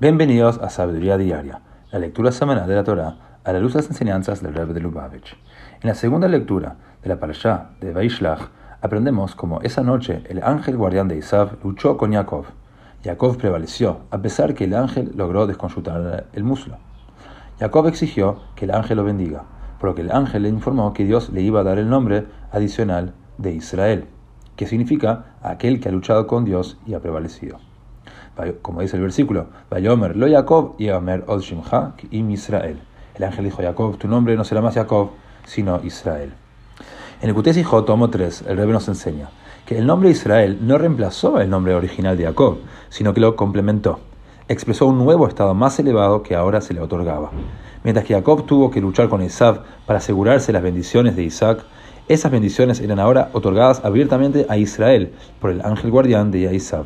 Bienvenidos a Sabiduría Diaria, la lectura semanal de la Torah a la luz de las enseñanzas del Rebbe de Lubavitch. En la segunda lectura de la Parashá de Vaishlach aprendemos cómo esa noche el ángel guardián de Isav luchó con Jacob. Jacob prevaleció, a pesar que el ángel logró desconsultar el muslo. Jacob exigió que el ángel lo bendiga, por lo que el ángel le informó que Dios le iba a dar el nombre adicional de Israel, que significa aquel que ha luchado con Dios y ha prevalecido como dice el versículo, Vayomer lo Jacob y Omer od im Israel. El ángel dijo Jacob, tu nombre no será más Jacob, sino Israel. En el Kutés Hijo, tomo 3, el Rebbe nos enseña que el nombre Israel no reemplazó el nombre original de Jacob, sino que lo complementó. Expresó un nuevo estado más elevado que ahora se le otorgaba. Mientras que Jacob tuvo que luchar con Isaac para asegurarse las bendiciones de Isaac, esas bendiciones eran ahora otorgadas abiertamente a Israel por el ángel guardián de Isaac.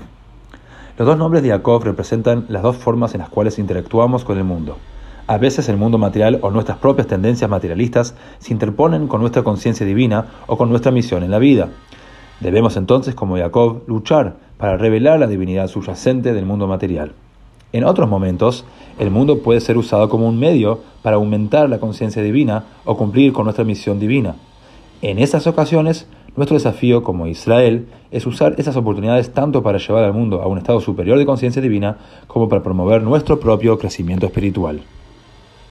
Los dos nombres de Jacob representan las dos formas en las cuales interactuamos con el mundo. A veces el mundo material o nuestras propias tendencias materialistas se interponen con nuestra conciencia divina o con nuestra misión en la vida. Debemos entonces, como Jacob, luchar para revelar la divinidad subyacente del mundo material. En otros momentos, el mundo puede ser usado como un medio para aumentar la conciencia divina o cumplir con nuestra misión divina. En esas ocasiones, nuestro desafío como Israel es usar esas oportunidades tanto para llevar al mundo a un estado superior de conciencia divina como para promover nuestro propio crecimiento espiritual.